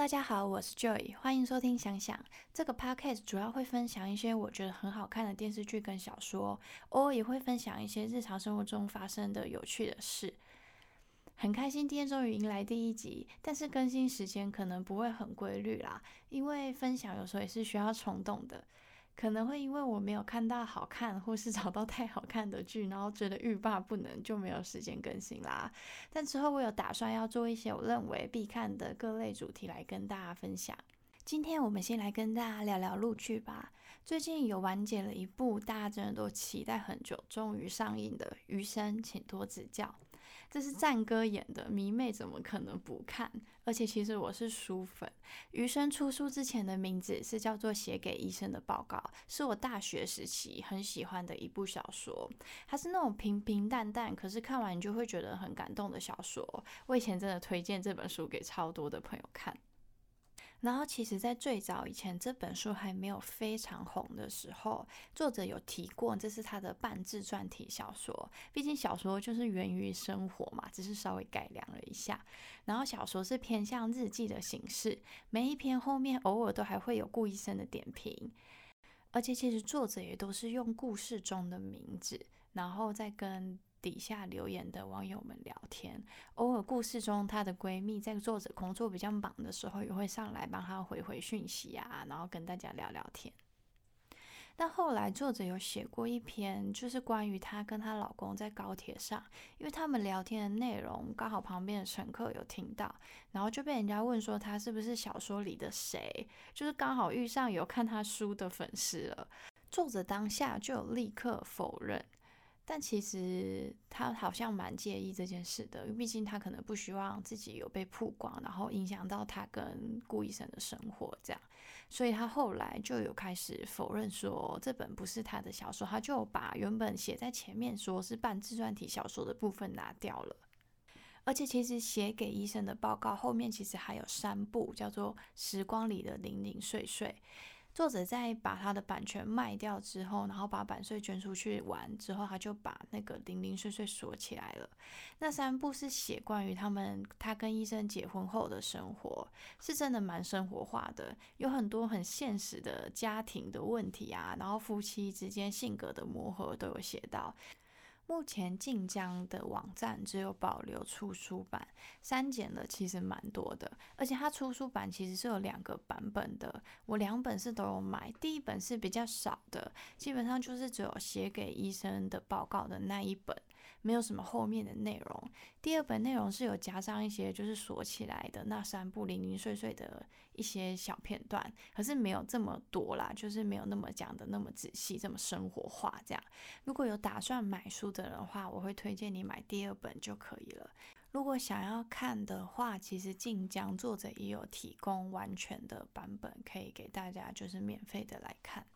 大家好，我是 Joy，欢迎收听想想这个 podcast，主要会分享一些我觉得很好看的电视剧跟小说，偶尔也会分享一些日常生活中发生的有趣的事。很开心今天终于迎来第一集，但是更新时间可能不会很规律啦，因为分享有时候也是需要冲动的。可能会因为我没有看到好看，或是找到太好看的剧，然后觉得欲罢不能，就没有时间更新啦。但之后我有打算要做一些我认为必看的各类主题来跟大家分享。今天我们先来跟大家聊聊陆剧吧。最近有完结了一部大家真的都期待很久，终于上映的《余生，请多指教》。这是战哥演的，迷妹怎么可能不看？而且其实我是书粉。余生出书之前的名字是叫做《写给医生的报告》，是我大学时期很喜欢的一部小说。它是那种平平淡淡，可是看完你就会觉得很感动的小说。我以前真的推荐这本书给超多的朋友看。然后，其实，在最早以前，这本书还没有非常红的时候，作者有提过，这是他的半自传体小说。毕竟小说就是源于生活嘛，只是稍微改良了一下。然后，小说是偏向日记的形式，每一篇后面偶尔都还会有顾医生的点评，而且其实作者也都是用故事中的名字，然后再跟。底下留言的网友们聊天，偶尔故事中她的闺蜜在作者工作比较忙的时候，也会上来帮她回回讯息啊，然后跟大家聊聊天。但后来作者有写过一篇，就是关于她跟她老公在高铁上，因为他们聊天的内容刚好旁边的乘客有听到，然后就被人家问说她是不是小说里的谁，就是刚好遇上有看她书的粉丝了。作者当下就有立刻否认。但其实他好像蛮介意这件事的，因为毕竟他可能不希望自己有被曝光，然后影响到他跟顾医生的生活这样，所以他后来就有开始否认说这本不是他的小说，他就把原本写在前面说是半自传体小说的部分拿掉了，而且其实写给医生的报告后面其实还有三部叫做《时光里的零零碎碎》。作者在把他的版权卖掉之后，然后把版税捐出去玩之后，他就把那个零零碎碎锁起来了。那三部是写关于他们他跟医生结婚后的生活，是真的蛮生活化的，有很多很现实的家庭的问题啊，然后夫妻之间性格的磨合都有写到。目前晋江的网站只有保留出书版，删减了其实蛮多的，而且它出书版其实是有两个版本的，我两本是都有买，第一本是比较少的，基本上就是只有写给医生的报告的那一本，没有什么后面的内容。第二本内容是有加上一些就是锁起来的那三部零零碎碎的一些小片段，可是没有这么多啦，就是没有那么讲的那么仔细，这么生活化这样。如果有打算买书的。的话，我会推荐你买第二本就可以了。如果想要看的话，其实晋江作者也有提供完全的版本，可以给大家就是免费的来看。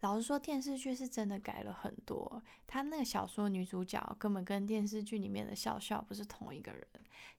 老实说，电视剧是真的改了很多。他那个小说女主角根本跟电视剧里面的笑笑不是同一个人。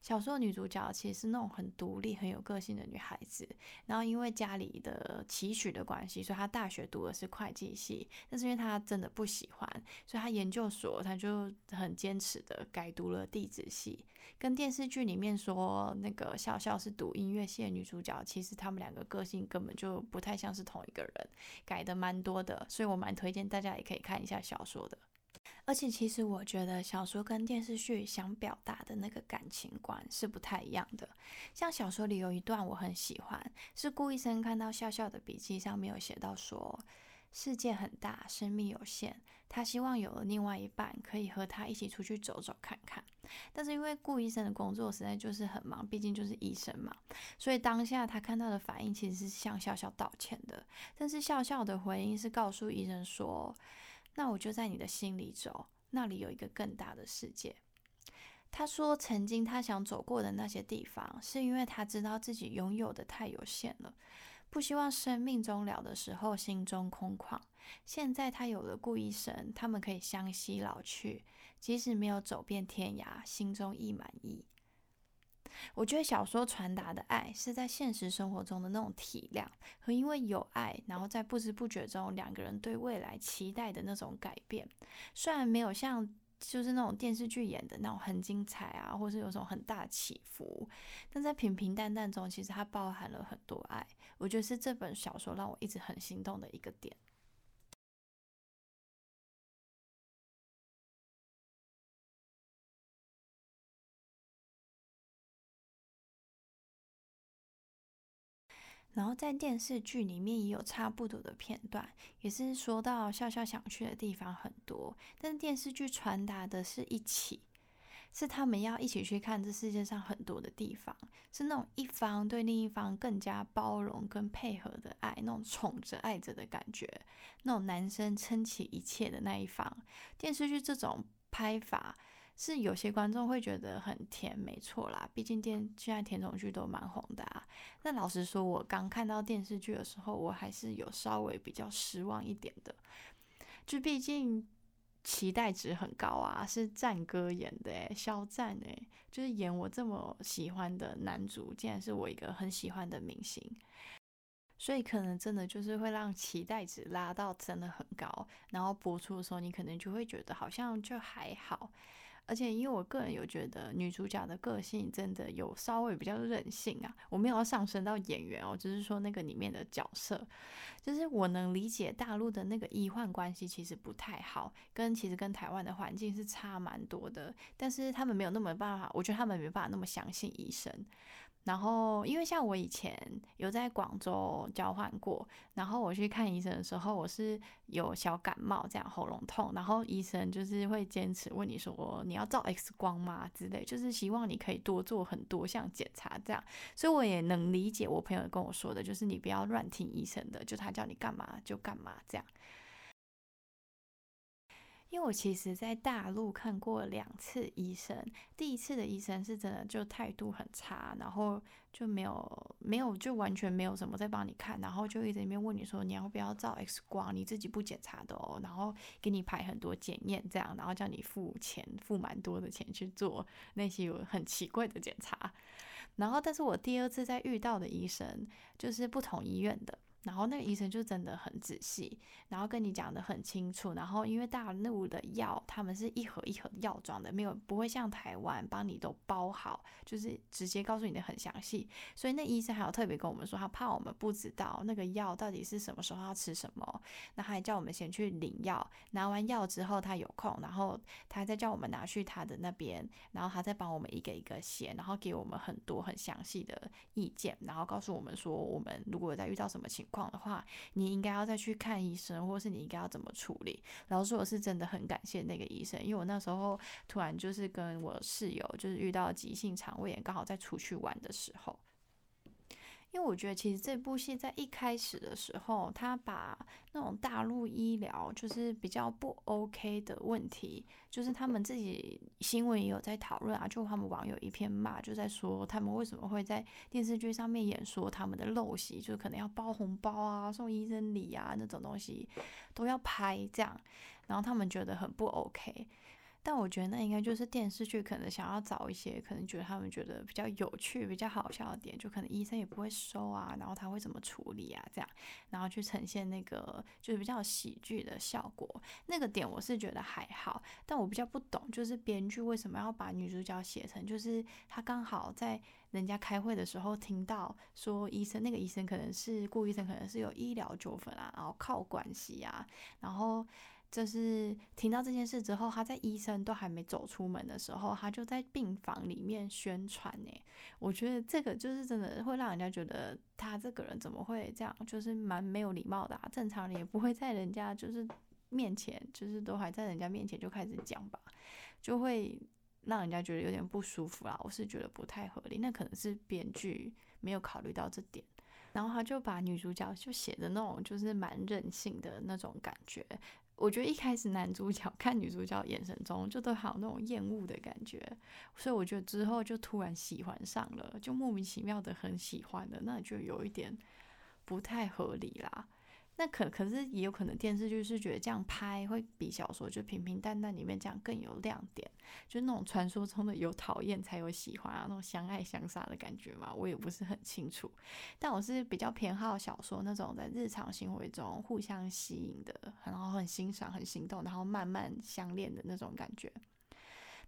小说女主角其实是那种很独立、很有个性的女孩子。然后因为家里的期许的关系，所以她大学读的是会计系。但是因为她真的不喜欢，所以她研究所她就很坚持的改读了地质系。跟电视剧里面说那个笑笑是读音乐系的女主角，其实他们两个个性根本就不太像是同一个人，改的蛮多。的，所以我蛮推荐大家也可以看一下小说的。而且其实我觉得小说跟电视剧想表达的那个感情观是不太一样的。像小说里有一段我很喜欢，是顾医生看到笑笑的笔记上面有写到说。世界很大，生命有限。他希望有了另外一半，可以和他一起出去走走看看。但是因为顾医生的工作实在就是很忙，毕竟就是医生嘛，所以当下他看到的反应其实是向笑笑道歉的。但是笑笑的回应是告诉医生说：“那我就在你的心里走，那里有一个更大的世界。”他说：“曾经他想走过的那些地方，是因为他知道自己拥有的太有限了。”不希望生命终了的时候心中空旷。现在他有了顾医生，他们可以相惜老去，即使没有走遍天涯，心中亦满意。我觉得小说传达的爱是在现实生活中的那种体谅，和因为有爱，然后在不知不觉中两个人对未来期待的那种改变。虽然没有像就是那种电视剧演的那种很精彩啊，或是有种很大起伏。但在平平淡淡中，其实它包含了很多爱。我觉得是这本小说让我一直很心动的一个点。然后在电视剧里面也有差不多的片段，也是说到笑笑想去的地方很多，但是电视剧传达的是一起，是他们要一起去看这世界上很多的地方，是那种一方对另一方更加包容跟配合的爱，那种宠着爱着的感觉，那种男生撑起一切的那一方。电视剧这种拍法。是有些观众会觉得很甜，没错啦，毕竟电现在甜宠剧都蛮红的啊。那老实说，我刚看到电视剧的时候，我还是有稍微比较失望一点的，就毕竟期待值很高啊，是战哥演的诶，肖战诶，就是演我这么喜欢的男主，竟然是我一个很喜欢的明星，所以可能真的就是会让期待值拉到真的很高，然后播出的时候，你可能就会觉得好像就还好。而且，因为我个人有觉得女主角的个性真的有稍微比较任性啊，我没有要上升到演员哦，只是说那个里面的角色，就是我能理解大陆的那个医患关系其实不太好，跟其实跟台湾的环境是差蛮多的，但是他们没有那么办法，我觉得他们没办法那么相信医生。然后，因为像我以前有在广州交换过，然后我去看医生的时候，我是有小感冒，这样喉咙痛，然后医生就是会坚持问你说你要照 X 光吗之类，就是希望你可以多做很多项检查这样。所以我也能理解我朋友跟我说的，就是你不要乱听医生的，就他叫你干嘛就干嘛这样。因为我其实，在大陆看过两次医生，第一次的医生是真的就态度很差，然后就没有没有就完全没有什么在帮你看，然后就一直里面问你说你要不要照 X 光，你自己不检查的哦，然后给你排很多检验这样，然后叫你付钱，付蛮多的钱去做那些有很奇怪的检查，然后但是我第二次在遇到的医生就是不同医院的。然后那个医生就真的很仔细，然后跟你讲的很清楚。然后因为大陆的药，他们是一盒一盒药装的，没有不会像台湾帮你都包好，就是直接告诉你的很详细。所以那医生还有特别跟我们说，他怕我们不知道那个药到底是什么时候要吃什么，那还叫我们先去领药，拿完药之后他有空，然后他再叫我们拿去他的那边，然后他再帮我们一个一个写，然后给我们很多很详细的意见，然后告诉我们说，我们如果再遇到什么情况的话，你应该要再去看医生，或是你应该要怎么处理。然后说我是真的很感谢那个医生，因为我那时候突然就是跟我室友就是遇到急性肠胃炎，刚好在出去玩的时候。因为我觉得，其实这部戏在一开始的时候，他把那种大陆医疗就是比较不 OK 的问题，就是他们自己新闻也有在讨论啊，就他们网友一片骂，就在说他们为什么会在电视剧上面演说他们的陋习，就是可能要包红包啊、送医生礼啊那种东西都要拍这样，然后他们觉得很不 OK。但我觉得那应该就是电视剧可能想要找一些可能觉得他们觉得比较有趣、比较好笑的点，就可能医生也不会收啊，然后他会怎么处理啊，这样，然后去呈现那个就是比较喜剧的效果。那个点我是觉得还好，但我比较不懂，就是编剧为什么要把女主角写成就是她刚好在人家开会的时候听到说医生那个医生可能是顾医生，可能是有医疗纠纷啊，然后靠关系啊，然后。就是听到这件事之后，他在医生都还没走出门的时候，他就在病房里面宣传呢。我觉得这个就是真的会让人家觉得他这个人怎么会这样，就是蛮没有礼貌的。啊。正常人也不会在人家就是面前，就是都还在人家面前就开始讲吧，就会让人家觉得有点不舒服啦。我是觉得不太合理，那可能是编剧没有考虑到这点，然后他就把女主角就写的那种就是蛮任性的那种感觉。我觉得一开始男主角看女主角眼神中就都好那种厌恶的感觉，所以我觉得之后就突然喜欢上了，就莫名其妙的很喜欢的，那就有一点不太合理啦。那可可是也有可能电视剧是觉得这样拍会比小说就平平淡淡里面这样更有亮点，就那种传说中的有讨厌才有喜欢啊，那种相爱相杀的感觉嘛，我也不是很清楚。但我是比较偏好小说那种在日常行为中互相吸引的，然后很欣赏、很心动，然后慢慢相恋的那种感觉。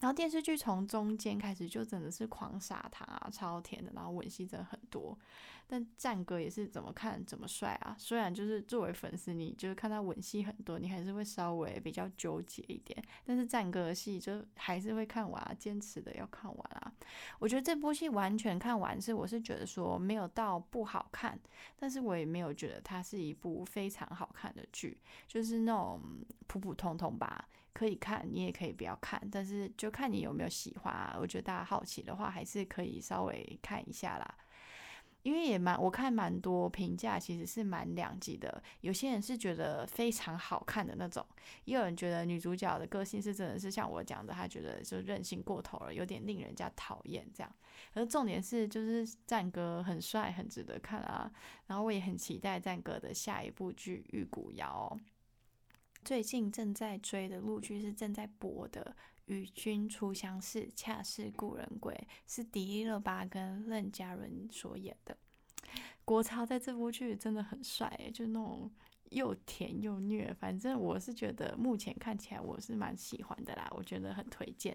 然后电视剧从中间开始就真的是狂撒糖啊，超甜的，然后吻戏真的很多。但战哥也是怎么看怎么帅啊！虽然就是作为粉丝，你就是看他吻戏很多，你还是会稍微比较纠结一点。但是战哥的戏就还是会看完，坚持的要看完啊！我觉得这部戏完全看完是，我是觉得说没有到不好看，但是我也没有觉得它是一部非常好看的剧，就是那种普普通通吧。可以看，你也可以不要看，但是就看你有没有喜欢啊。我觉得大家好奇的话，还是可以稍微看一下啦。因为也蛮，我看蛮多评价，其实是蛮两极的。有些人是觉得非常好看的那种，也有人觉得女主角的个性是真的是像我讲的，她觉得就任性过头了，有点令人家讨厌这样。而重点是，就是战哥很帅，很值得看啊。然后我也很期待战哥的下一部剧《玉骨遥》。最近正在追的陆剧是正在播的。与君初相识，恰似故人归，是迪丽热巴跟任嘉伦所演的。国超在这部剧真的很帅，就那种又甜又虐，反正我是觉得目前看起来我是蛮喜欢的啦，我觉得很推荐。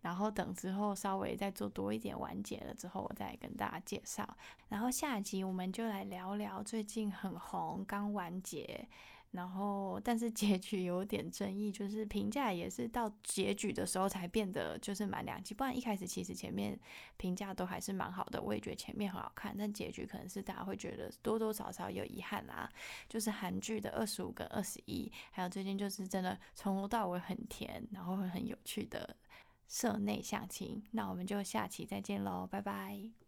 然后等之后稍微再做多一点完结了之后，我再跟大家介绍。然后下集我们就来聊聊最近很红刚完结。然后，但是结局有点争议，就是评价也是到结局的时候才变得就是蛮两极。不然一开始其实前面评价都还是蛮好的，我也觉得前面很好看，但结局可能是大家会觉得多多少少有遗憾啦。就是韩剧的二十五跟二十一，还有最近就是真的从头到尾很甜，然后很有趣的社内相亲。那我们就下期再见喽，拜拜。